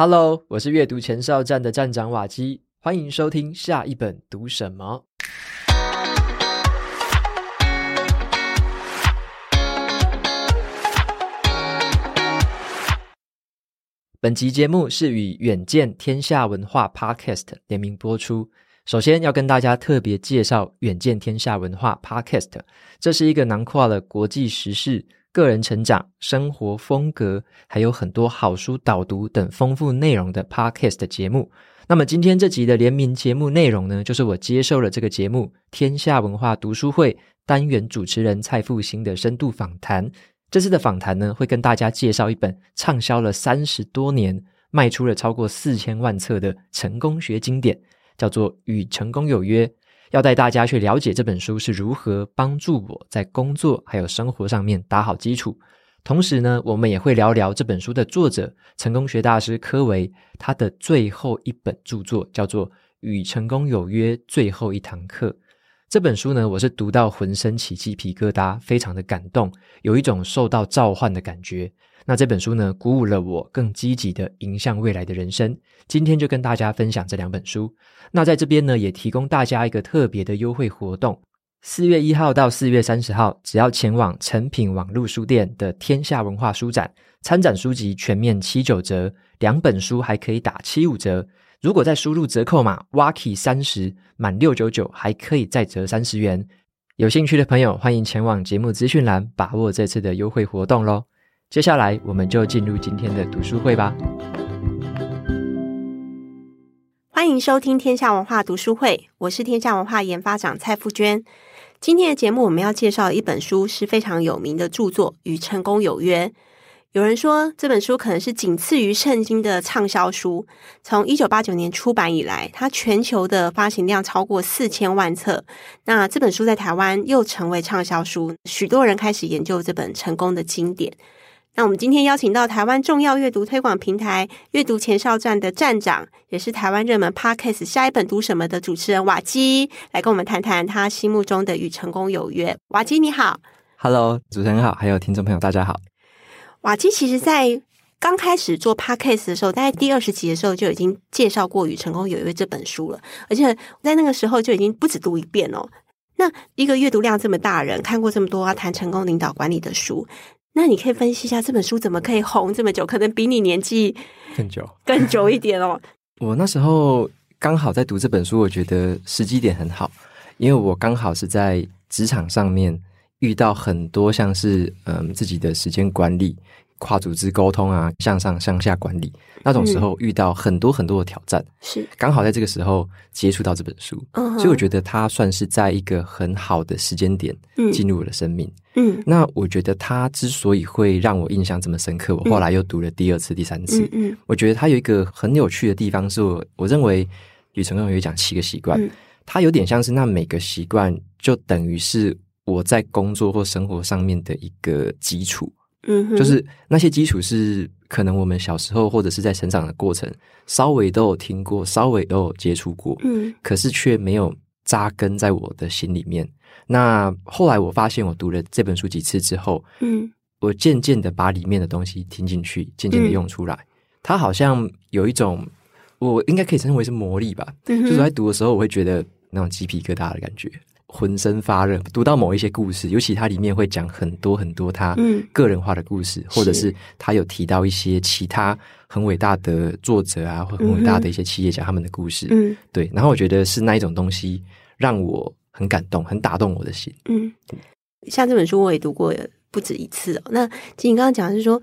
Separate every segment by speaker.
Speaker 1: Hello，我是阅读前哨站的站长瓦基，欢迎收听下一本读什么。本集节目是与远见天下文化 Podcast 联名播出。首先要跟大家特别介绍远见天下文化 Podcast，这是一个囊括了国际时事、个人成长、生活风格，还有很多好书导读等丰富内容的 Podcast 节目。那么今天这集的联名节目内容呢，就是我接受了这个节目天下文化读书会单元主持人蔡复兴的深度访谈。这次的访谈呢，会跟大家介绍一本畅销了三十多年、卖出了超过四千万册的成功学经典。叫做《与成功有约》，要带大家去了解这本书是如何帮助我在工作还有生活上面打好基础。同时呢，我们也会聊聊这本书的作者成功学大师柯维他的最后一本著作，叫做《与成功有约：最后一堂课》。这本书呢，我是读到浑身起鸡皮疙瘩，非常的感动，有一种受到召唤的感觉。那这本书呢，鼓舞了我更积极的迎向未来的人生。今天就跟大家分享这两本书。那在这边呢，也提供大家一个特别的优惠活动：四月一号到四月三十号，只要前往诚品网络书店的天下文化书展参展，书籍全面七九折，两本书还可以打七五折。如果再输入折扣码 Waki 三十满六九九，还可以再折三十元。有兴趣的朋友，欢迎前往节目资讯栏把握这次的优惠活动喽。接下来，我们就进入今天的读书会吧。
Speaker 2: 欢迎收听天下文化读书会，我是天下文化研发长蔡富娟。今天的节目，我们要介绍一本书是非常有名的著作《与成功有约》。有人说这本书可能是仅次于圣经的畅销书。从一九八九年出版以来，它全球的发行量超过四千万册。那这本书在台湾又成为畅销书，许多人开始研究这本成功的经典。那我们今天邀请到台湾重要阅读推广平台阅读前哨站的站长，也是台湾热门 Podcast 下一本读什么的主持人瓦基，来跟我们谈谈他心目中的与成功有约。瓦基你好
Speaker 1: ，Hello，主持人好，还有听众朋友大家好。
Speaker 2: 瓦基其实，在刚开始做 Podcast 的时候，大概第二十集的时候就已经介绍过《与成功有约》这本书了，而且在那个时候就已经不止读一遍哦。那一个阅读量这么大的人，看过这么多要谈成功领导管理的书，那你可以分析一下这本书怎么可以红这么久？可能比你年纪
Speaker 1: 更久、
Speaker 2: 更久一点哦。
Speaker 1: 我那时候刚好在读这本书，我觉得时机点很好，因为我刚好是在职场上面。遇到很多像是嗯自己的时间管理、跨组织沟通啊、向上向下管理那种时候，遇到很多很多的挑战，是、嗯、刚好在这个时候接触到这本书，所以我觉得它算是在一个很好的时间点进入我的生命。嗯，那我觉得它之所以会让我印象这么深刻，我后来又读了第二次、第三次，嗯，嗯。我觉得它有一个很有趣的地方，是我我认为与成功有约讲七个习惯，嗯、它有点像是那每个习惯就等于是。我在工作或生活上面的一个基础，嗯，就是那些基础是可能我们小时候或者是在成长的过程，稍微都有听过，稍微都有接触过，嗯，可是却没有扎根在我的心里面。那后来我发现，我读了这本书几次之后，嗯，我渐渐的把里面的东西听进去，渐渐的用出来，嗯，它好像有一种，我应该可以称为是魔力吧，嗯，就是在读的时候，我会觉得那种鸡皮疙瘩的感觉。浑身发热，读到某一些故事，尤其它里面会讲很多很多他个人化的故事，嗯、或者是他有提到一些其他很伟大的作者啊，或很伟大的一些企业家他们的故事。嗯，对。然后我觉得是那一种东西让我很感动，很打动我的心。嗯，
Speaker 2: 像这本书我也读过不止一次哦。那其实你刚刚讲的是说，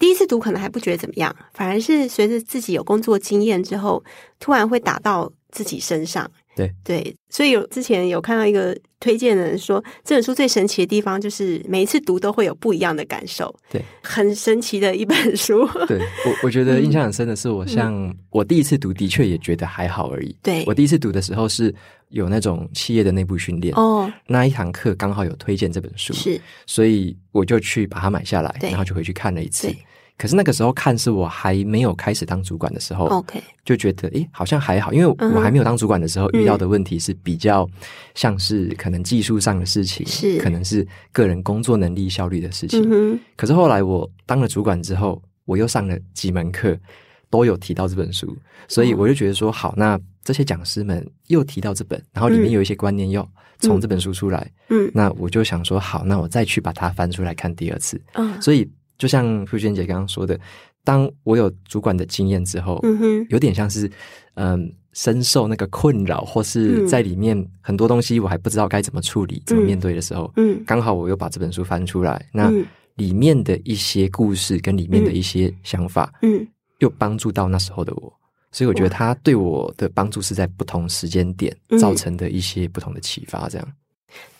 Speaker 2: 第一次读可能还不觉得怎么样，反而是随着自己有工作经验之后，突然会打到自己身上。
Speaker 1: 对
Speaker 2: 对，所以有之前有看到一个推荐的人说，这本书最神奇的地方就是每一次读都会有不一样的感受。
Speaker 1: 对，
Speaker 2: 很神奇的一本书。
Speaker 1: 对我，我觉得印象很深的是，我像、嗯、我第一次读的确也觉得还好而已。
Speaker 2: 对，
Speaker 1: 我第一次读的时候是有那种企业的内部训练哦，那一堂课刚好有推荐这本书，是，所以我就去把它买下来，然后就回去看了一次。可是那个时候看是我还没有开始当主管的时候，OK，就觉得诶好像还好，因为我还没有当主管的时候遇到的问题是比较像是可能技术上的事情，是。可能是个人工作能力效率的事情。可是后来我当了主管之后，我又上了几门课，都有提到这本书，所以我就觉得说，好，那这些讲师们又提到这本，然后里面有一些观念又从这本书出来，嗯，那我就想说，好，那我再去把它翻出来看第二次，嗯，所以就像傅娟姐刚刚说的，当我有主管的经验之后，嗯哼，有点像是，嗯，深受那个困扰，或是在里面很多东西我还不知道该怎么处理、怎么面对的时候，嗯，刚好我又把这本书翻出来，那里面的一些故事跟里面的一些想法，嗯。又帮助到那时候的我，所以我觉得他对我的帮助是在不同时间点造成的一些不同的启发。这样、嗯，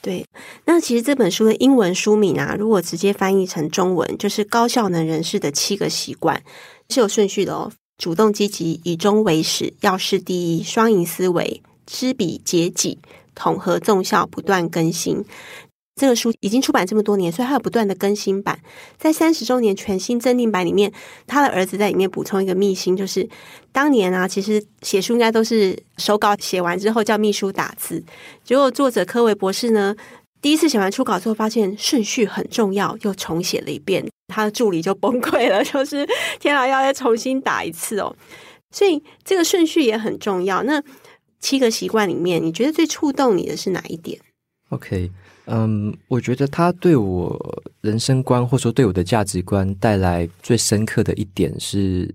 Speaker 2: 对。那其实这本书的英文书名啊，如果直接翻译成中文，就是《高效能人士的七个习惯》，是有顺序的哦：主动积极、以终为始、要事第一、双赢思维、知彼解己、统合纵效、不断更新。这个书已经出版这么多年，所以它有不断的更新版。在三十周年全新增订版里面，他的儿子在里面补充一个秘辛，就是当年啊，其实写书应该都是手稿写完之后叫秘书打字。结果作者柯维博士呢，第一次写完初稿之后，发现顺序很重要，又重写了一遍，他的助理就崩溃了，就是天啊，要再重新打一次哦。所以这个顺序也很重要。那七个习惯里面，你觉得最触动你的是哪一点
Speaker 1: ？OK。嗯，我觉得他对我人生观，或者说对我的价值观带来最深刻的一点是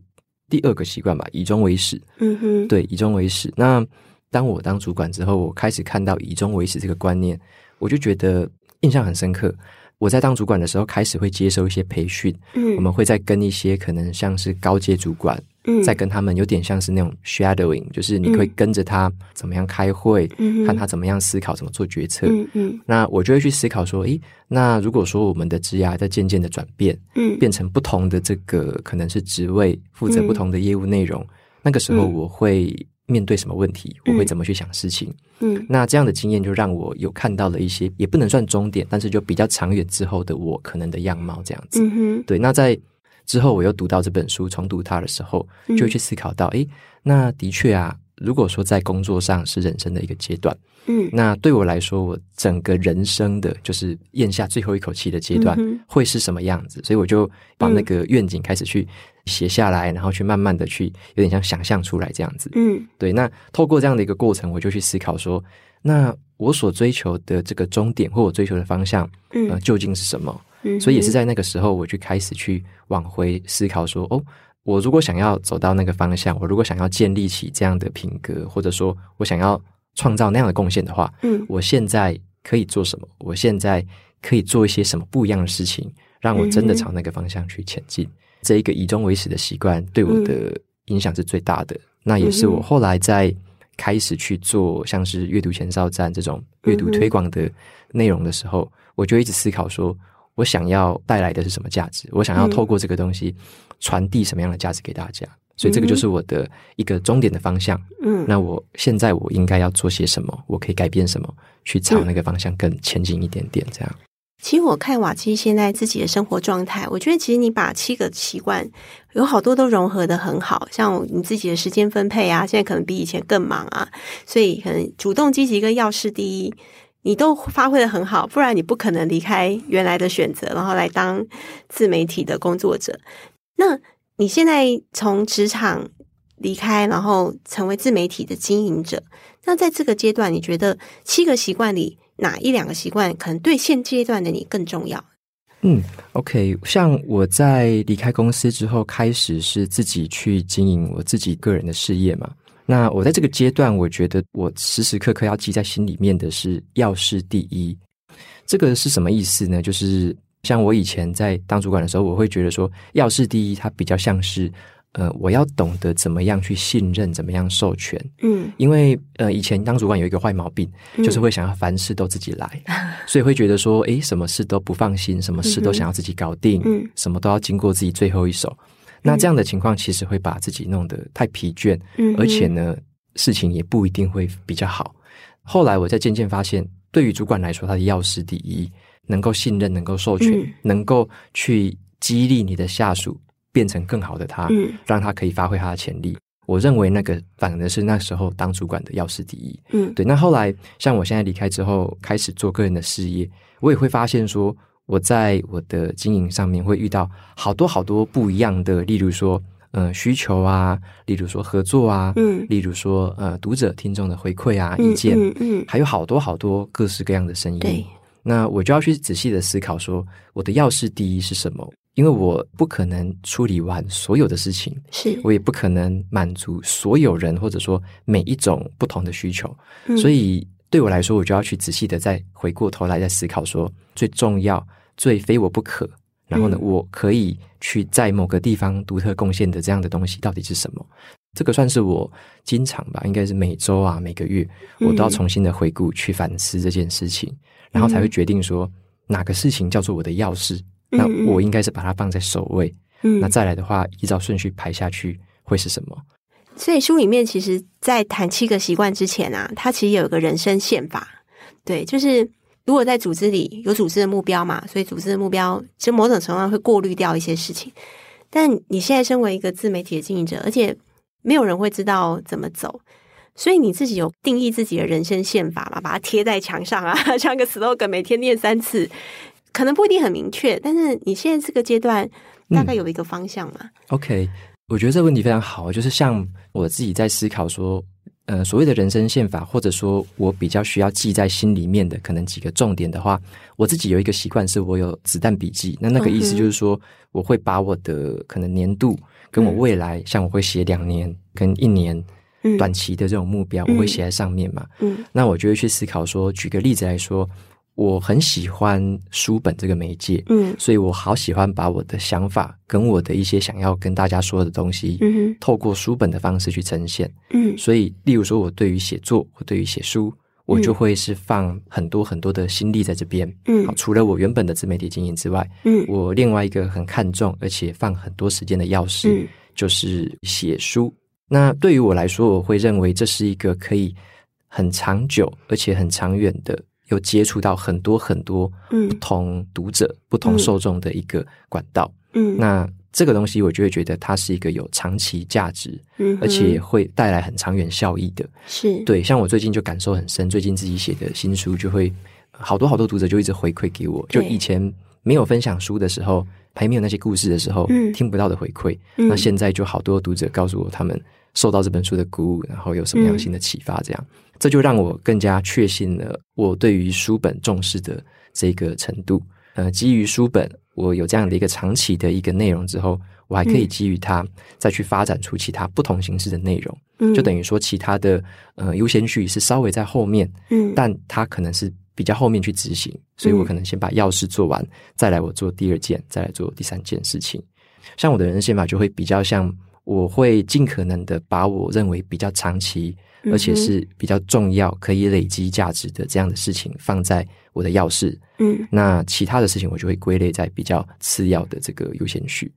Speaker 1: 第二个习惯吧，以终为始。嗯哼，对，以终为始。那当我当主管之后，我开始看到以终为始这个观念，我就觉得印象很深刻。我在当主管的时候，开始会接受一些培训，嗯，我们会再跟一些可能像是高阶主管。嗯，再跟他们有点像是那种 shadowing，就是你会跟着他怎么样开会，嗯，看他怎么样思考，怎么做决策。嗯嗯，那我就会去思考说，诶，那如果说我们的职涯在渐渐的转变，嗯，变成不同的这个可能是职位，负责不同的业务内容，嗯，那个时候我会面对什么问题？嗯，我会怎么去想事情？嗯，那这样的经验就让我有看到了一些，也不能算终点，但是就比较长远之后的我可能的样貌这样子。对，那在。之后，我又读到这本书，重读它的时候，就会去思考到，诶、嗯，那的确啊，如果说在工作上是人生的一个阶段，嗯，那对我来说，我整个人生的就是咽下最后一口气的阶段，会是什么样子？嗯、所以我就把那个愿景开始去写下来，然后去慢慢的去有点像想象出来这样子，嗯，对。那透过这样的一个过程，我就去思考说，那我所追求的这个终点，或我追求的方向，嗯、呃，究竟是什么？所以也是在那个时候，我就开始去往回思考说：哦，我如果想要走到那个方向，我如果想要建立起这样的品格，或者说我想要创造那样的贡献的话，嗯，我现在可以做什么？我现在可以做一些什么不一样的事情，让我真的朝那个方向去前进。这一个以终为始的习惯对我的影响是最大的。那也是我后来在开始去做像是阅读前哨站这种阅读推广的内容的时候，我就一直思考说。我想要带来的是什么价值？我想要透过这个东西传递什么样的价值给大家？嗯、所以这个就是我的一个终点的方向。嗯，那我现在我应该要做些什么？我可以改变什么？去朝那个方向更前进一点点。这样。
Speaker 2: 其实我看瓦基现在自己的生活状态，我觉得其实你把七个习惯有好多都融合的很好，像你自己的时间分配啊，现在可能比以前更忙啊，所以可能主动积极跟要事第一。你都发挥的很好，不然你不可能离开原来的选择，然后来当自媒体的工作者。那你现在从职场离开，然后成为自媒体的经营者，那在这个阶段，你觉得七个习惯里哪一两个习惯可能对现阶段的你更重要？
Speaker 1: 嗯，OK，像我在离开公司之后，开始是自己去经营我自己个人的事业嘛。那我在这个阶段，我觉得我时时刻刻要记在心里面的是要事第一。这个是什么意思呢？就是像我以前在当主管的时候，我会觉得说要事第一，它比较像是呃，我要懂得怎么样去信任，怎么样授权。嗯，因为呃，以前当主管有一个坏毛病，就是会想要凡事都自己来，嗯、所以会觉得说，诶，什么事都不放心，什么事都想要自己搞定，嗯，什么都要经过自己最后一手。那这样的情况其实会把自己弄得太疲倦，嗯，而且呢，事情也不一定会比较好。后来我才渐渐发现，对于主管来说，他的要事第一，能够信任，能够授权，嗯、能够去激励你的下属变成更好的他，嗯，让他可以发挥他的潜力。我认为那个反而是那时候当主管的要事第一，嗯，对。那后来像我现在离开之后，开始做个人的事业，我也会发现说。我在我的经营上面会遇到好多好多不一样的，例如说，呃需求啊，例如说合作啊，嗯，例如说呃读者听众的回馈啊、意见，嗯，嗯，嗯，还有好多好多各式各样的声音。对，那我就要去仔细的思考说，我的要事第一是什么？因为我不可能处理完所有的事情，是我也不可能满足所有人或者说每一种不同的需求，嗯，所以对我来说，我就要去仔细的再回过头来再思考说，最重要、最非我不可，然后呢，嗯，我可以去在某个地方独特贡献的这样的东西到底是什么？这个算是我经常吧，应该是每周啊、每个月，我都要重新的回顾去反思这件事情，然后才会决定说哪个事情叫做我的钥匙。那我应该是把它放在首位，嗯，那再来的话，依照顺序排下去会是什么？
Speaker 2: 所以书里面其实，在谈七个习惯之前啊，它其实有一个人生宪法，对，就是如果在组织里有组织的目标嘛，所以组织的目标其实某种程度上会过滤掉一些事情。但你现在身为一个自媒体的经营者，而且没有人会知道怎么走，所以你自己有定义自己的人生宪法嘛？把它贴在墙上啊，像个 slogan，每天念三次。可能不一定很明确，但是你现在这个阶段大概有一个方向嘛？
Speaker 1: 嗯，OK，我觉得这个问题非常好，就是像我自己在思考说，呃，所谓的人生宪法，或者说我比较需要记在心里面的可能几个重点的话，我自己有一个习惯，是我有子弹笔记。那那个意思就是说，我会把我的可能年度跟我未来，嗯，像我会写两年跟一年短期的这种目标，嗯，我会写在上面嘛。嗯，那我就会去思考说，举个例子来说。我很喜欢书本这个媒介，嗯，所以我好喜欢把我的想法跟我的一些想要跟大家说的东西，嗯，透过书本的方式去呈现，嗯，所以，例如说，我对于写作，我对于写书，我就会是放很多很多的心力在这边，嗯，好，除了我原本的自媒体经营之外，嗯，我另外一个很看重而且放很多时间的钥匙，嗯，就是写书。那对于我来说，我会认为这是一个可以很长久而且很长远的。有接触到很多很多不同读者、嗯、不同受众的一个管道，嗯，那这个东西我就会觉得它是一个有长期价值，嗯，而且会带来很长远效益的，是。对。像我最近就感受很深，最近自己写的新书就会好多好多读者就一直回馈给我，就以前没有分享书的时候，还没有那些故事的时候，嗯，听不到的回馈，嗯，那现在就好多读者告诉我他们受到这本书的鼓舞，然后有什么样新的启发，这样。嗯这就让我更加确信了我对于书本重视的这个程度。呃，基于书本，我有这样的一个长期的一个内容之后，我还可以基于它再去发展出其他不同形式的内容。嗯，就等于说，其他的呃优先序是稍微在后面，嗯，但它可能是比较后面去执行，所以我可能先把要事做完，再来我做第二件，再来做第三件事情。像我的人生宪法就会比较像，我会尽可能的把我认为比较长期。而且是比较重要、可以累积价值的这样的事情，放在我的要事。嗯，那其他的事情我就会归类在比较次要的这个优先序。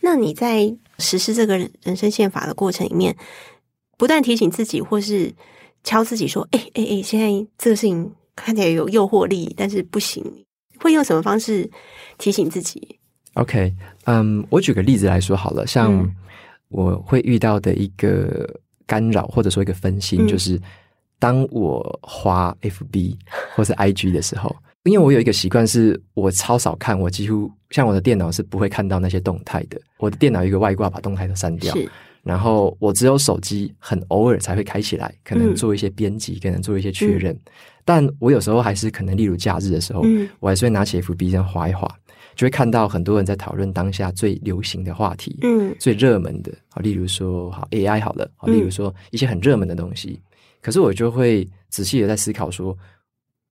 Speaker 2: 那你在实施这个人生宪法的过程里面，不断提醒自己，或是敲自己说：“哎哎哎，现在这个事情看起来有诱惑力，但是不行。”会用什么方式提醒自己
Speaker 1: ？OK，嗯、um，我举个例子来说好了，像我会遇到的一个。干扰或者说一个分心，嗯、就是当我滑 FB 或是 IG 的时候，因为我有一个习惯，是我超少看，我几乎像我的电脑是不会看到那些动态的。我的电脑有一个外挂，把动态都删掉，然后我只有手机很偶尔才会开起来，可能做一些编辑，可能做一些确认。嗯、但我有时候还是可能，例如假日的时候，嗯、我还是会拿起 FB 这样划一滑。就会看到很多人在讨论当下最流行的话题，嗯，最热门的，好，例如说好 AI 好了，好，例如说一些很热门的东西。嗯、可是我就会仔细的在思考说，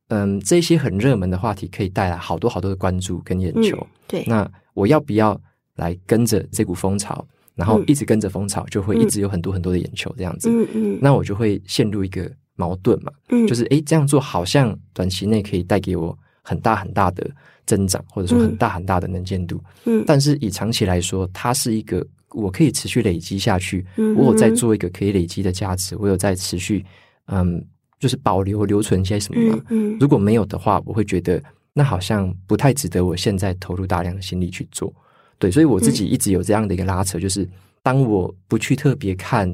Speaker 1: 嗯，这些很热门的话题可以带来好多好多的关注跟眼球，嗯、对，那我要不要来跟着这股风潮，然后一直跟着风潮，就会一直有很多很多的眼球这样子，嗯嗯，那我就会陷入一个矛盾嘛，嗯，就是诶，这样做好像短期内可以带给我很大很大的。增长或者说很大很大的能见度，嗯，但是以长期来说，它是一个我可以持续累积下去，嗯，我有在做一个可以累积的价值，我有在持续，嗯，就是保留留存一些什么嘛，嗯，如果没有的话，我会觉得那好像不太值得我现在投入大量的心力去做，对，所以我自己一直有这样的一个拉扯，就是当我不去特别看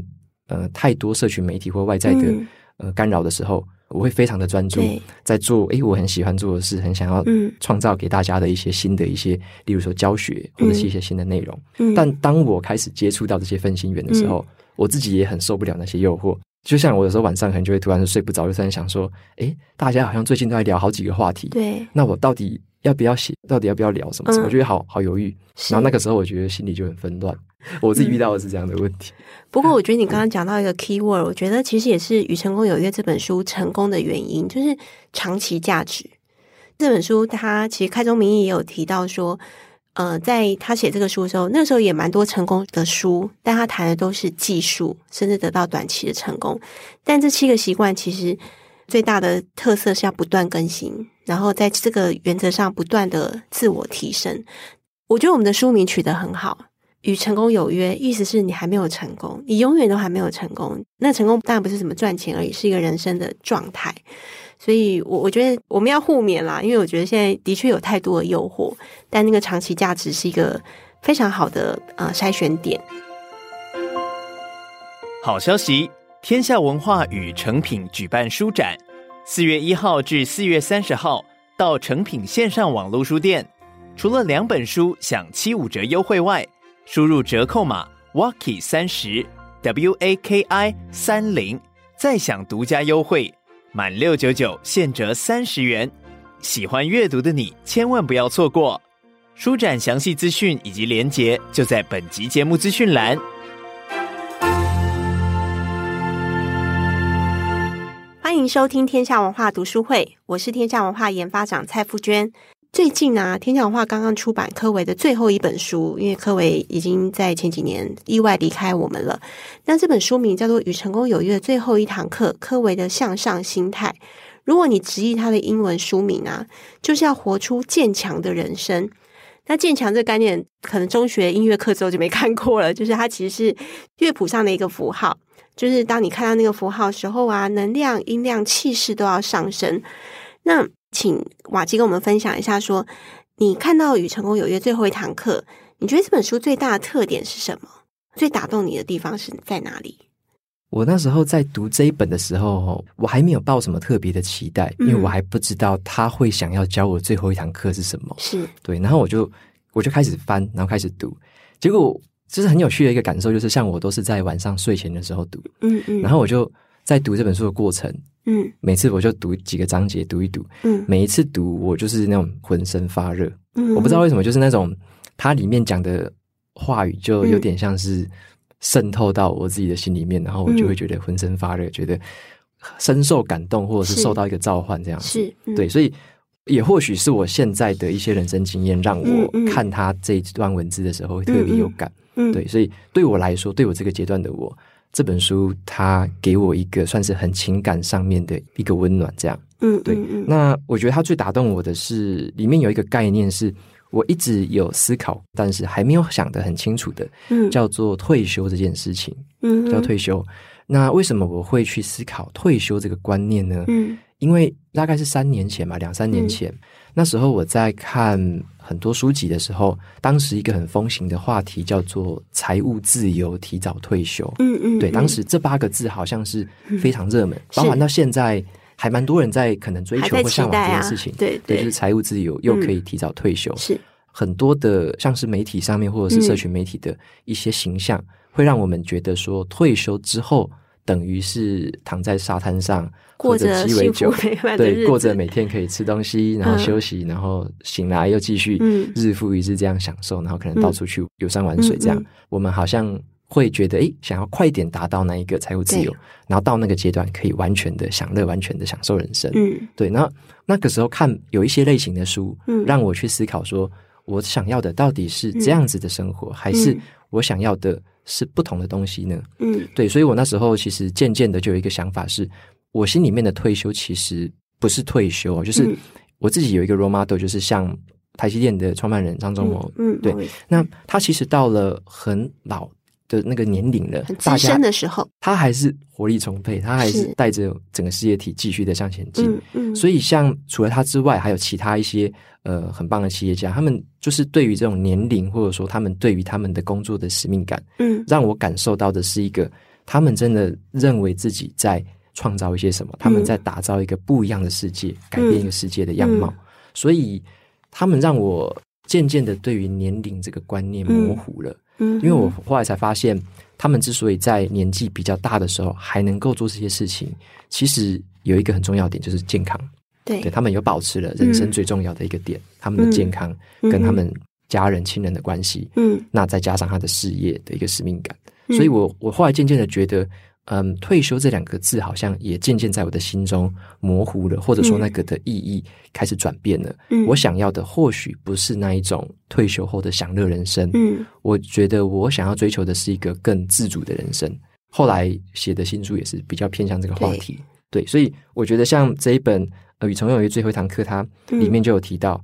Speaker 1: 呃太多社群媒体或外在的呃干扰的时候，我会非常的专注在做，诶，我很喜欢做的事，很想要创造给大家的一些新的一些，例如说教学或者是一些新的内容。但当我开始接触到这些分心源的时候，我自己也很受不了那些诱惑。就像我有时候晚上可能就会突然睡不着，就突然想说，诶，大家好像最近都在聊好几个话题，
Speaker 2: 对，
Speaker 1: 那我到底要不要写？到底要不要聊什么？我觉得好好犹豫。然后那个时候，我觉得心里就很纷乱。我自己遇到的是这样的问题。
Speaker 2: 不过，我觉得你刚刚讲到一个 key word，我觉得其实也是《与成功有约》这本书成功的原因，就是长期价值。这本书它其实开宗明义也有提到说，呃，在他写这个书的时候，那个时候也蛮多成功的书，但他谈的都是技术，甚至得到短期的成功。但这七个习惯其实最大的特色是要不断更新，然后在这个原则上不断的自我提升。我觉得我们的书名取得很好。与成功有约，意思是你还没有成功，你永远都还没有成功。那成功当然不是什么赚钱而已，是一个人生的状态。所以我，我觉得我们要互勉啦，因为我觉得现在的确有太多的诱惑，但那个长期价值是一个非常好的呃筛选点。
Speaker 3: 好消息！天下文化与诚品举办书展，四月一号至四月三十号到诚品线上网络书店，除了两本书享七五折优惠外，输入折扣码 Waki 三十 W A K I 三零，再享独家优惠，满六九九现折三十元。喜欢阅读的你千万不要错过。书展详细资讯以及连结就在本集节目资讯栏。
Speaker 2: 欢迎收听天下文化读书会，我是天下文化研发长蔡富娟。最近啊，天讲话刚刚出版柯维的最后一本书，因为柯维已经在前几年意外离开我们了。那这本书名叫做《与成功有约的最后一堂课》，柯维的向上心态。如果你直译它的英文书名啊，就是要活出渐强的人生。那渐强这个概念，可能中学音乐课之后就没看过了。就是它其实是乐谱上的一个符号，就是当你看到那个符号的时候啊，能量、音量、气势都要上升。那请瓦基跟我们分享一下说，说你看到《与成功有约》最后一堂课，你觉得这本书最大的特点是什么？最打动你的地方是在哪里？
Speaker 1: 我那时候在读这一本的时候，我还没有抱什么特别的期待，因为我还不知道他会想要教我最后一堂课是什么。
Speaker 2: 是
Speaker 1: 对，然后我就我就开始翻，然后开始读，结果就是很有趣的一个感受，就是像我都是在晚上睡前的时候读，嗯嗯，然后我就在读这本书的过程。嗯，每次我就读几个章节，读一读。嗯，每一次读我就是那种浑身发热。嗯，我不知道为什么，就是那种它里面讲的话语就有点像是渗透到我自己的心里面，嗯、然后我就会觉得浑身发热，嗯、觉得深受感动，或者是受到一个召唤这样子。
Speaker 2: 是，嗯、
Speaker 1: 对，所以也或许是我现在的一些人生经验，让我看他这一段文字的时候会特别有感。嗯，对，所以对我来说，对我这个阶段的我。这本书它给我一个算是很情感上面的一个温暖，这样，嗯，对。那我觉得它最打动我的是里面有一个概念，是我一直有思考，但是还没有想得很清楚的，嗯，叫做退休这件事情，嗯，叫退休。那为什么我会去思考退休这个观念呢？嗯，因为大概是三年前吧，两三年前。那时候我在看很多书籍的时候，当时一个很风行的话题叫做“财务自由，提早退休”。嗯嗯，对，当时这八个字好像是非常热门，嗯、包含到现在还蛮多人在可能追求或向往这件事情。啊、对对，对，就是财务自由又可以提早退休。是、嗯、很多的像是媒体上面或者是社群媒体的一些形象，会让我们觉得说退休之后。等于是躺在沙滩上，过着鸡尾酒，对，过着每天可以吃东西，然后休息，嗯、然后醒来又继续日复一日这样享受，然后可能到处去游山玩水这样。嗯、我们好像会觉得，哎，想要快一点达到那一个财务自由，然后到那个阶段可以完全的享乐，完全的享受人生。嗯，对。那那个时候看有一些类型的书，嗯、让我去思考说，我想要的到底是这样子的生活，嗯、还是我想要的？是不同的东西呢？嗯，对，所以我那时候其实渐渐的就有一个想法是，是我心里面的退休其实不是退休，就是我自己有一个 role model，就是像台积电的创办人张忠谋，嗯，对，那他其实到了很老的那个年龄了，
Speaker 2: 很资深的时候，
Speaker 1: 他还是活力充沛，他还是带着整个事业体继续的向前进。嗯，嗯，所以像除了他之外，还有其他一些呃很棒的企业家，他们就是对于这种年龄，或者说他们对于他们的工作的使命感，嗯，让我感受到的是一个他们真的认为自己在创造一些什么，他们在打造一个不一样的世界，改变一个世界的样貌。所以，他们让我渐渐的对于年龄这个观念模糊了。因为我后来才发现，他们之所以在年纪比较大的时候还能够做这些事情，其实有一个很重要点，就是健康。
Speaker 2: 对，
Speaker 1: 对他们有保持了人生最重要的一个点，他们的健康跟他们家人亲人的关系。嗯，那再加上他的事业的一个使命感，所以我我后来渐渐的觉得。嗯，退休这两个字好像也渐渐在我的心中模糊了，或者说那个的意义开始转变了。嗯，我想要的或许不是那一种退休后的享乐人生。嗯，我觉得我想要追求的是一个更自主的人生。后来写的新书也是比较偏向这个话题。对，对，所以我觉得像这一本《呃，与成功有约最后一堂课》，它里面就有提到，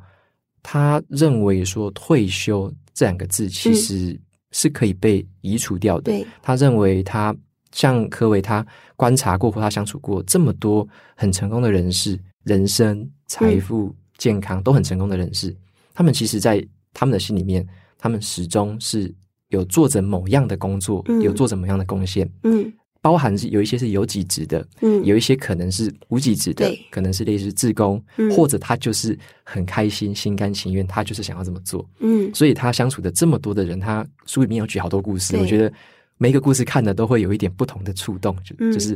Speaker 1: 他认为说退休这两个字其实是可以被移除掉的。对，他认为他。像柯维，他观察过或他相处过这么多很成功的人士，人生、财富、嗯、健康都很成功的人士，他们其实，在他们的心里面，他们始终是有做着某样的工作，嗯、有做着某样的贡献，嗯，包含是有一些是有几职的，嗯，有一些可能是无几职的，可能是类似自工，嗯、或者他就是很开心、心甘情愿，他就是想要这么做，嗯，所以他相处的这么多的人，他书里面有举好多故事，我觉得。每一个故事看的都会有一点不同的触动，就、嗯、就是，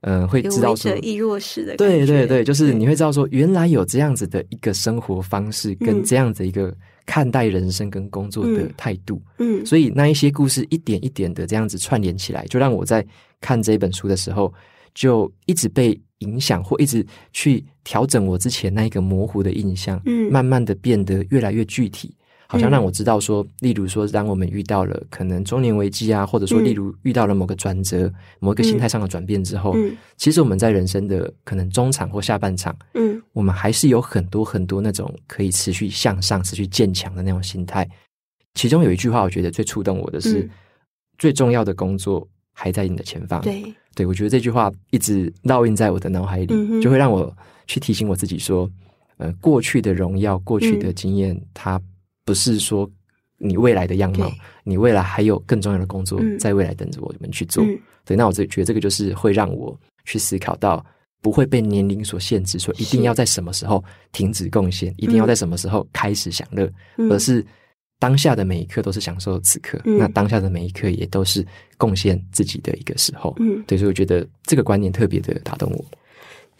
Speaker 1: 嗯、呃，会知道说，
Speaker 2: 亦若是的，
Speaker 1: 对对对，就是你会知道说，原来有这样子的一个生活方式，跟这样子一个看待人生跟工作的态度，嗯，所以那一些故事一点一点的这样子串联起来，就让我在看这本书的时候，就一直被影响，或一直去调整我之前那一个模糊的印象，嗯，慢慢的变得越来越具体。好像让我知道说，例如说，当我们遇到了可能中年危机啊，或者说，例如遇到了某个转折、某一个心态上的转变之后，其实我们在人生的可能中场或下半场，嗯，我们还是有很多很多那种可以持续向上、持续坚强的那种心态。其中有一句话，我觉得最触动我的是：最重要的工作还在你的前方。对，对我觉得这句话一直烙印在我的脑海里，就会让我去提醒我自己说，呃，过去的荣耀、过去的经验，它。不是说你未来的样貌，你未来还有更重要的工作在未来等着我们去做。嗯、对，那我这觉得这个就是会让我去思考到，不会被年龄所限制，说一定要在什么时候停止贡献，一定要在什么时候开始享乐，嗯、而是当下的每一刻都是享受此刻，嗯、那当下的每一刻也都是贡献自己的一个时候。嗯，对，所以我觉得这个观念特别的打动我。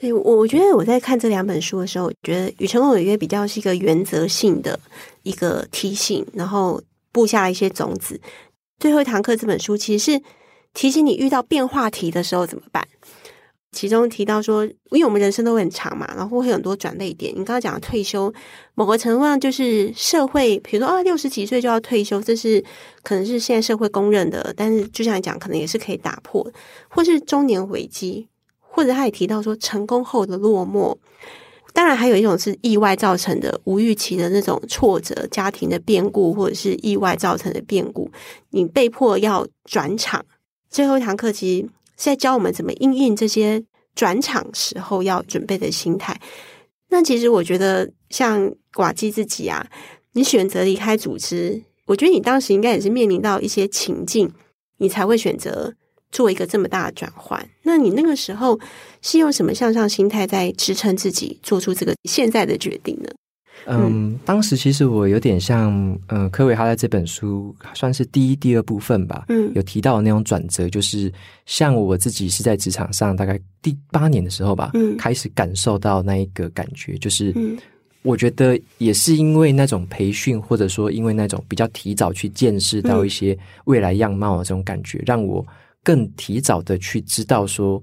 Speaker 2: 对，我我觉得我在看这两本书的时候，觉得《与成功有约》比较是一个原则性的一个提醒，然后布下了一些种子。最后一堂课这本书其实是提醒你遇到变化题的时候怎么办。其中提到说，因为我们人生都很长嘛，然后会很多转捩点。你刚刚讲的退休，某个程度上就是社会，比如说啊，六十几岁就要退休，这是可能是现在社会公认的，但是就像你讲，可能也是可以打破，或是中年危机。或者他也提到说，成功后的落寞，当然还有一种是意外造成的无预期的那种挫折、家庭的变故，或者是意外造成的变故，你被迫要转场。最后一堂课其实是在教我们怎么应应这些转场时候要准备的心态。那其实我觉得，像寡基自己啊，你选择离开组织，我觉得你当时应该也是面临到一些情境，你才会选择。做一个这么大的转换，那你那个时候是用什么向上心态在支撑自己做出这个现在的决定呢？
Speaker 1: 嗯，嗯，当时其实我有点像，嗯、呃，柯维哈在这本书算是第一、第二部分吧，嗯，有提到的那种转折，就是像我自己是在职场上大概第八年的时候吧，嗯，开始感受到那一个感觉，就是，我觉得也是因为那种培训，或者说因为那种比较提早去见识到一些未来样貌的这种感觉，让我。更提早的去知道，说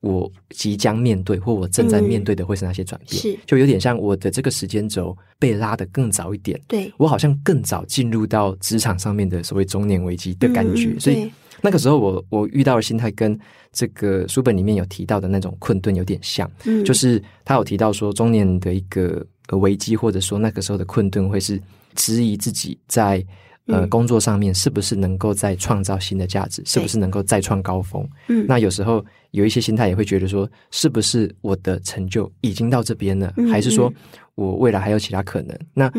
Speaker 1: 我即将面对或我正在面对的会是哪些转变，是就有点像我的这个时间轴被拉得更早一点。对，我好像更早进入到职场上面的所谓中年危机的感觉，所以那个时候我我遇到的心态跟这个书本里面有提到的那种困顿有点像，嗯，就是他有提到说中年的一个危机，或者说那个时候的困顿会是质疑自己在。呃，工作上面是不是能够再创造新的价值？是不是能够再创高峰？嗯，那有时候有一些心态也会觉得说，是不是我的成就已经到这边了？嗯，还是说我未来还有其他可能？那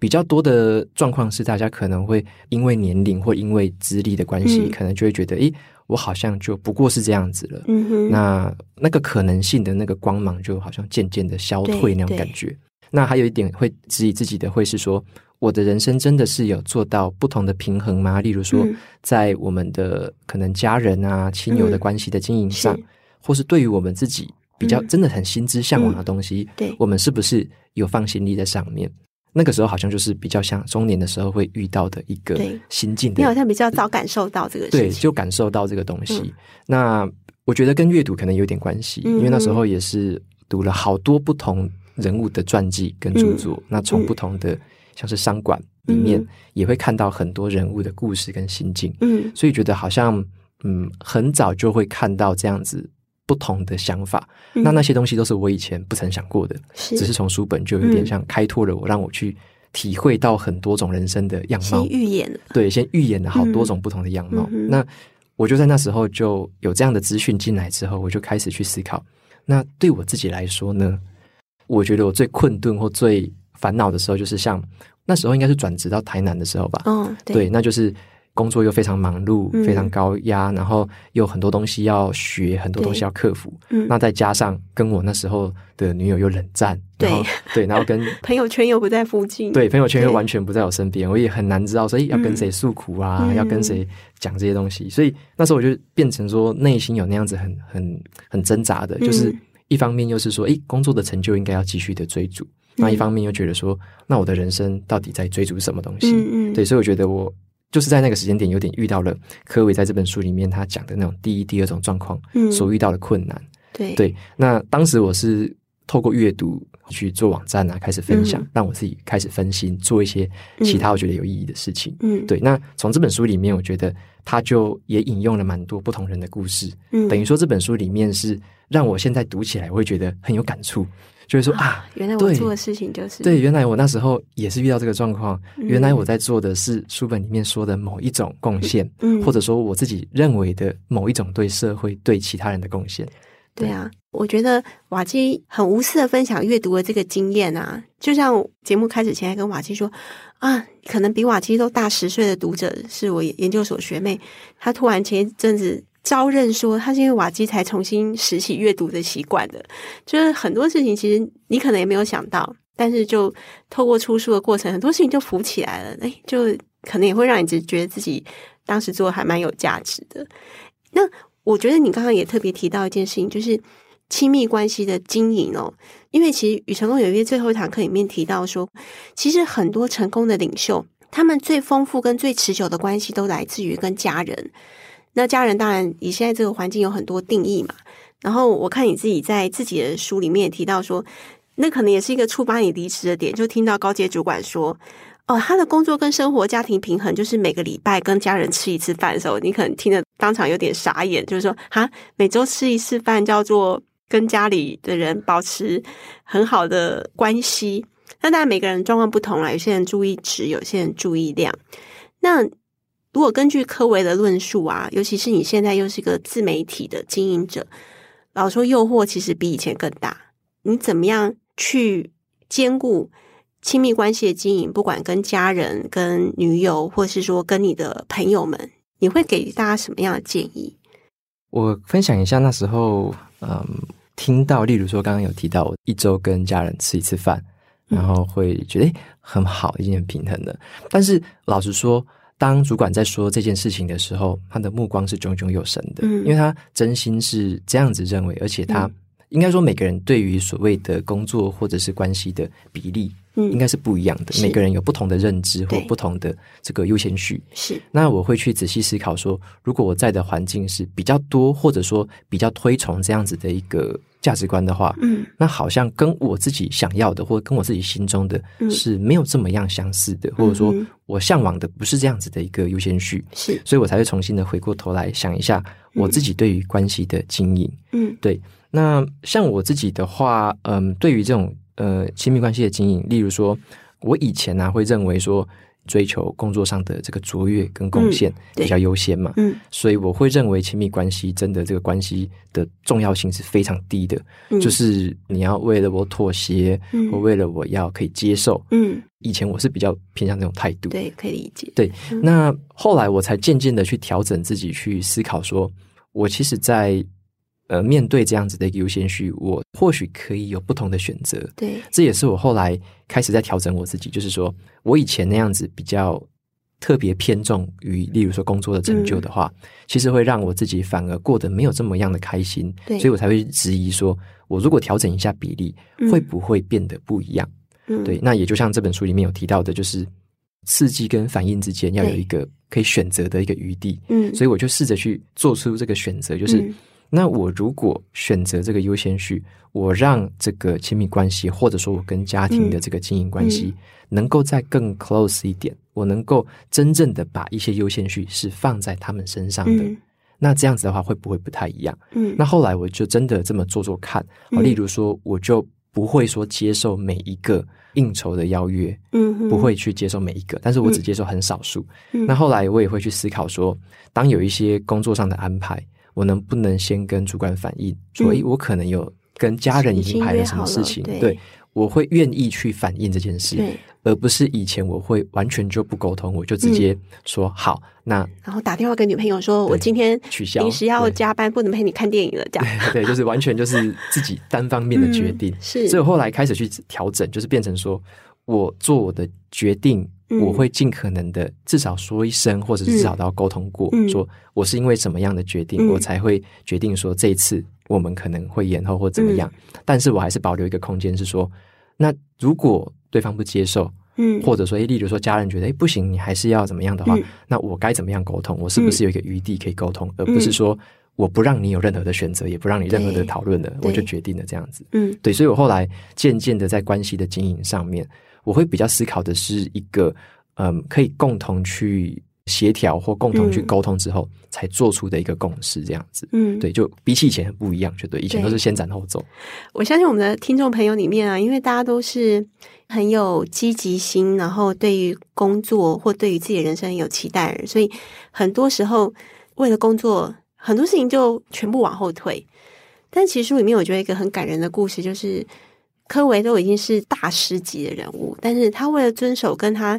Speaker 1: 比较多的状况是，大家可能会因为年龄或因为资历的关系，可能就会觉得，诶，我好像就不过是这样子了。
Speaker 2: 嗯哼，
Speaker 1: 那那个可能性的那个光芒，就好像渐渐的消退那种感觉。那还有一点会质疑自己的，会是说，我的人生真的是有做到不同的平衡吗？例如说，在我们的可能家人啊、亲友的关系的经营上，嗯、或是对于我们自己比较真的很心之向往的东西，
Speaker 2: 嗯、对，
Speaker 1: 我们是不是有放心力在上面？那个时候好像就是比较像中年的时候会遇到的一个心境的。
Speaker 2: 你好像比较早感受到这个事情，
Speaker 1: 对，就感受到这个东西。嗯、那我觉得跟阅读可能有点关系，
Speaker 2: 嗯、
Speaker 1: 因为那时候也是读了好多不同人物的传记跟著作。嗯、那从不同的、嗯、像是商馆里面，也会看到很多人物的故事跟心境。嗯，所以觉得好像嗯，很早就会看到这样子。不同的想法，嗯、那那些东西都是我以前不曾想过的，是只是从书本就有点像开拓了我，嗯、让我去体会到很多种人生的样貌。
Speaker 2: 先预演，
Speaker 1: 对，先预演了好多种不同的样貌。嗯、那我就在那时候就有这样的资讯进来之后，我就开始去思考。那对我自己来说呢，我觉得我最困顿或最烦恼的时候，就是像那时候应该是转职到台南的时候吧。
Speaker 2: 哦，
Speaker 1: 对，那就是。工作又非常忙碌，非常高压，嗯、然后又很多东西要学，很多东西要克服。嗯、那再加上跟我那时候的女友又冷战，
Speaker 2: 对。
Speaker 1: 然后对，然后跟
Speaker 2: 朋友圈又不在附近，
Speaker 1: 对，朋友圈又完全不在我身边，我也很难知道所以，要跟谁诉苦啊，嗯、要跟谁讲这些东西。所以那时候我就变成说，内心有那样子很很很挣扎的，就是一方面又是说，哎，工作的成就应该要继续的追逐，嗯、那一方面又觉得说，那我的人生到底在追逐什么东西？
Speaker 2: 嗯嗯，
Speaker 1: 对，所以我觉得我。就是在那个时间点，有点遇到了科维在这本书里面他讲的那种第一、第二种状况所遇到的困难。
Speaker 2: 嗯、对
Speaker 1: 对，那当时我是透过阅读去做网站啊，开始分享，嗯、让我自己开始分心，做一些其他我觉得有意义的事情。嗯，对。那从这本书里面，我觉得他就也引用了蛮多不同人的故事。嗯，等于说这本书里面是让我现在读起来，我会觉得很有感触。就是说啊，
Speaker 2: 原来我做的事情就是
Speaker 1: 对，原来我那时候也是遇到这个状况。嗯、原来我在做的是书本里面说的某一种贡献，嗯，或者说我自己认为的某一种对社会、对其他人的贡献。
Speaker 2: 对，对啊，我觉得瓦基很无私的分享阅读的这个经验啊，就像节目开始前还跟瓦基说啊，可能比瓦基都大十岁的读者是我研究所学妹，她突然前一阵子。招认说，他是因为瓦基才重新拾起阅读的习惯的，就是很多事情其实你可能也没有想到，但是就透过出书的过程，很多事情就浮起来了，哎，就可能也会让你觉得自己当时做的还蛮有价值的。那我觉得你刚刚也特别提到一件事情，就是亲密关系的经营哦，因为其实《与成功有约》最后一堂课里面提到说，其实很多成功的领袖，他们最丰富跟最持久的关系都来自于跟家人。那家人当然以现在这个环境有很多定义嘛，然后我看你自己在自己的书里面也提到说，那可能也是一个触发你离职的点，就听到高阶主管说，哦，他的工作跟生活家庭平衡就是每个礼拜跟家人吃一次饭的时候，你可能听得当场有点傻眼，就是说，哈，每周吃一次饭叫做跟家里的人保持很好的关系。那当然每个人状况不同啦，有些人注意质，有些人注意量，那。如果根据柯维的论述啊，尤其是你现在又是一个自媒体的经营者，老实说诱惑其实比以前更大。你怎么样去兼顾亲密关系的经营？不管跟家人、跟女友，或是说跟你的朋友们，你会给大家什么样的建议？
Speaker 1: 我分享一下那时候，嗯，听到，例如说刚刚有提到，我一周跟家人吃一次饭，然后会觉得很好，已经很平衡了。但是老实说。当主管在说这件事情的时候，他的目光是炯炯有神的，因为他真心是这样子认为，而且他应该说每个人对于所谓的工作或者是关系的比例，嗯，应该是不一样的。每个人有不同的认知或不同的这个优先序。
Speaker 2: 是，
Speaker 1: 那我会去仔细思考说，如果我在的环境是比较多，或者说比较推崇这样子的一个。价值观的话，嗯，那好像跟我自己想要的，或者跟我自己心中的是没有这么样相似的，嗯、或者说我向往的不是这样子的一个优先序，
Speaker 2: 是，
Speaker 1: 所以我才会重新的回过头来想一下我自己对于关系的经营，嗯，对。那像我自己的话，嗯，对于这种呃亲密关系的经营，例如说，我以前呢、啊、会认为说，追求工作上的这个卓越跟贡献比较优先嘛，
Speaker 2: 嗯，
Speaker 1: 所以我会认为亲密关系真的这个关系的重要性是非常低的，
Speaker 2: 嗯，
Speaker 1: 就是你要为了我妥协，
Speaker 2: 嗯，
Speaker 1: 或为了我要可以接受，
Speaker 2: 嗯，
Speaker 1: 以前我是比较偏向那种态度，
Speaker 2: 对，可以理解，
Speaker 1: 对，那后来我才渐渐的去调整自己，去思考说，我其实，在。呃，面对这样子的一个优先序，我或许可以有不同的选择。
Speaker 2: 对，
Speaker 1: 这也是我后来开始在调整我自己，就是说我以前那样子比较特别偏重于，例如说工作的成就的话，嗯，其实会让我自己反而过得没有这么样的开心。
Speaker 2: 对，
Speaker 1: 所以我才会质疑说，我如果调整一下比例，会不会变得不一样？
Speaker 2: 嗯，
Speaker 1: 对，那也就像这本书里面有提到的，就是刺激跟反应之间要有一个可以选择的一个余地。嗯，所以我就试着去做出这个选择，就是。嗯那我如果选择这个优先序，我让这个亲密关系，或者说我跟家庭的这个经营关系，能够再更 close 一点，我能够真正的把一些优先序是放在他们身上的。那这样子的话，会不会不太一样？嗯，那后来我就真的这么做做看。例如说，我就不会说接受每一个应酬的邀约，嗯，不会去接受每一个，但是我只接受很少数。那后来我也会去思考说，当有一些工作上的安排。我能不能先跟主管反映，所以，我可能有跟家人已经排了什么事情？对，对，我会愿意去反映这件事，而不是以前我会完全就不沟通，我就直接说、嗯、好。那
Speaker 2: 然后打电话跟女朋友说，我今天
Speaker 1: 取消，
Speaker 2: 临时要加班，不能陪你看电影了，这样。
Speaker 1: 对，就是完全就是自己单方面的决定。嗯、是，所以我后来开始去调整，就是变成说我做我的决定。我会尽可能的至少说一声，或者是至少都要沟通过，嗯，说我是因为什么样的决定，嗯，我才会决定说这一次我们可能会延后或怎么样，嗯。但是我还是保留一个空间，是说，那如果对方不接受，嗯，或者说，例如说家人觉得，哎，不行，你还是要怎么样的话，嗯，那我该怎么样沟通？我是不是有一个余地可以沟通，嗯，而不是说我不让你有任何的选择，也不让你任何的讨论的，我就决定了这样子。嗯，对，所以我后来渐渐的在关系的经营上面。我会比较思考的是一个，嗯，可以共同去协调或共同去沟通之后，才做出的一个共识，这样子。嗯，对，就比起以前很不一样，就对，以前都是先斩后奏。
Speaker 2: 我相信我们的听众朋友里面啊，因为大家都是很有积极心，然后对于工作或对于自己的人生很有期待人，所以很多时候为了工作，很多事情就全部往后退。但其实书里面我觉得一个很感人的故事就是。柯维都已经是大师级的人物，但是他为了遵守跟他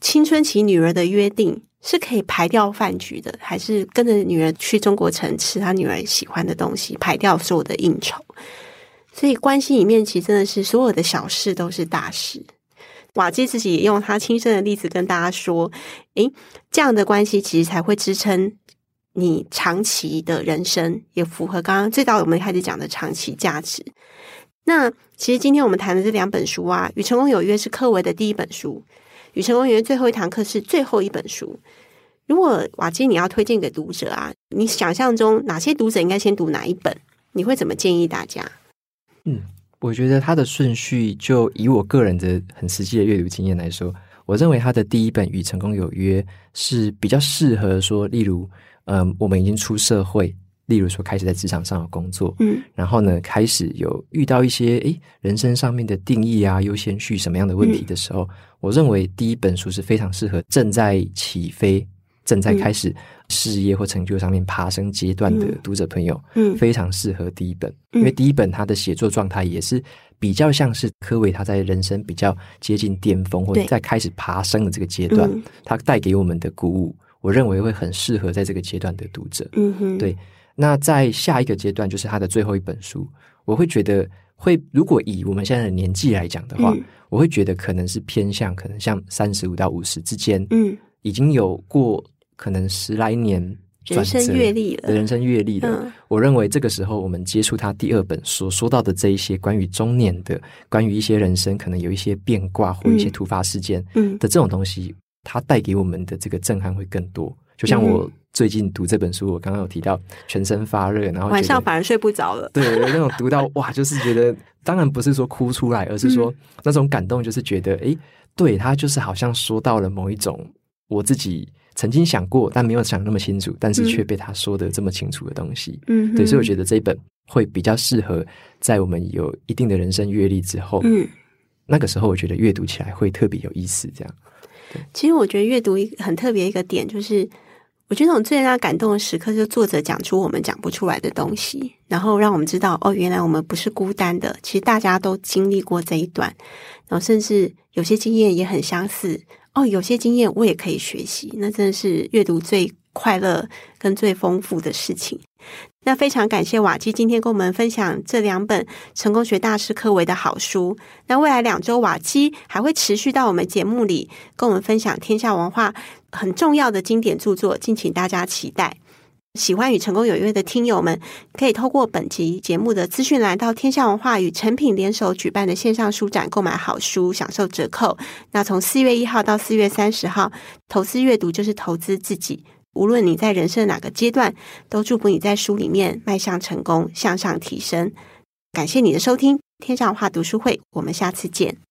Speaker 2: 青春期女儿的约定，是可以排掉饭局的，还是跟着女儿去中国城吃他女儿喜欢的东西，排掉所有的应酬。所以关系里面其实真的是所有的小事都是大事。瓦基自己也用他亲身的例子跟大家说：“诶，这样的关系其实才会支撑你长期的人生，也符合刚刚最早我们开始讲的长期价值。”那其实今天我们谈的这两本书啊，《与成功有约》是柯维的第一本书，《与成功有约》最后一堂课是最后一本书。如果瓦基你要推荐给读者啊，你想象中哪些读者应该先读哪一本？你会怎么建议大家？
Speaker 1: 嗯，我觉得他的顺序，就以我个人的很实际的阅读经验来说，我认为他的第一本《与成功有约》是比较适合说，例如，嗯，我们已经出社会。例如说，开始在职场上有工作，嗯，然后呢，开始有遇到一些诶人生上面的定义啊、优先序什么样的问题的时候，嗯，我认为第一本书是非常适合正在起飞、正在开始事业或成就上面爬升阶段的读者朋友，嗯，非常适合第一本，因为第一本他的写作状态也是比较像是科维他在人生比较接近巅峰或者在开始爬升的这个阶段，他带给我们的鼓舞，我认为会很适合在这个阶段的读者，嗯哼，对。那在下一个阶段，就是他的最后一本书，我会觉得会，如果以我们现在的年纪来讲的话，嗯，我会觉得可能是偏向可能像三十五到五十之间，嗯，已经有过可能十来年
Speaker 2: 人生阅历了，
Speaker 1: 人生阅历了，嗯，我认为这个时候我们接触他第二本所说到的这一些关于中年的，关于一些人生可能有一些变卦或一些突发事件，嗯。的这种东西，它带给我们的这个震撼会更多。就像我最近读这本书，我刚刚有提到全身发热，然后
Speaker 2: 晚上反而睡不着了。
Speaker 1: 对，那种读到哇，就是觉得，当然不是说哭出来，而是说那种感动，就是觉得，哎、嗯，对，他就是好像说到了某一种我自己曾经想过但没有想那么清楚，但是却被他说的这么清楚的东西。嗯，对，所以我觉得这一本会比较适合在我们有一定的人生阅历之后，嗯，那个时候我觉得阅读起来会特别有意思，这样。
Speaker 2: 其实我觉得阅读一个很特别一个点就是。我觉得那种最让感动的时刻，就是作者讲出我们讲不出来的东西，然后让我们知道，哦，原来我们不是孤单的，其实大家都经历过这一段，然后甚至有些经验也很相似，哦，有些经验我也可以学习，那真的是阅读最快乐跟最丰富的事情。那非常感谢瓦基今天跟我们分享这两本成功学大师课维的好书。那未来两周瓦基还会持续到我们节目里跟我们分享天下文化很重要的经典著作，敬请大家期待。喜欢与成功有约的听友们，可以透过本集节目的资讯栏到天下文化与诚品联手举办的线上书展购买好书，享受折扣。那从四月一号到四月三十号，投资阅读就是投资自己。无论你在人生哪个阶段，都祝福你在书里面迈向成功，向上提升。感谢你的收听，天下文化读书会，我们下次见。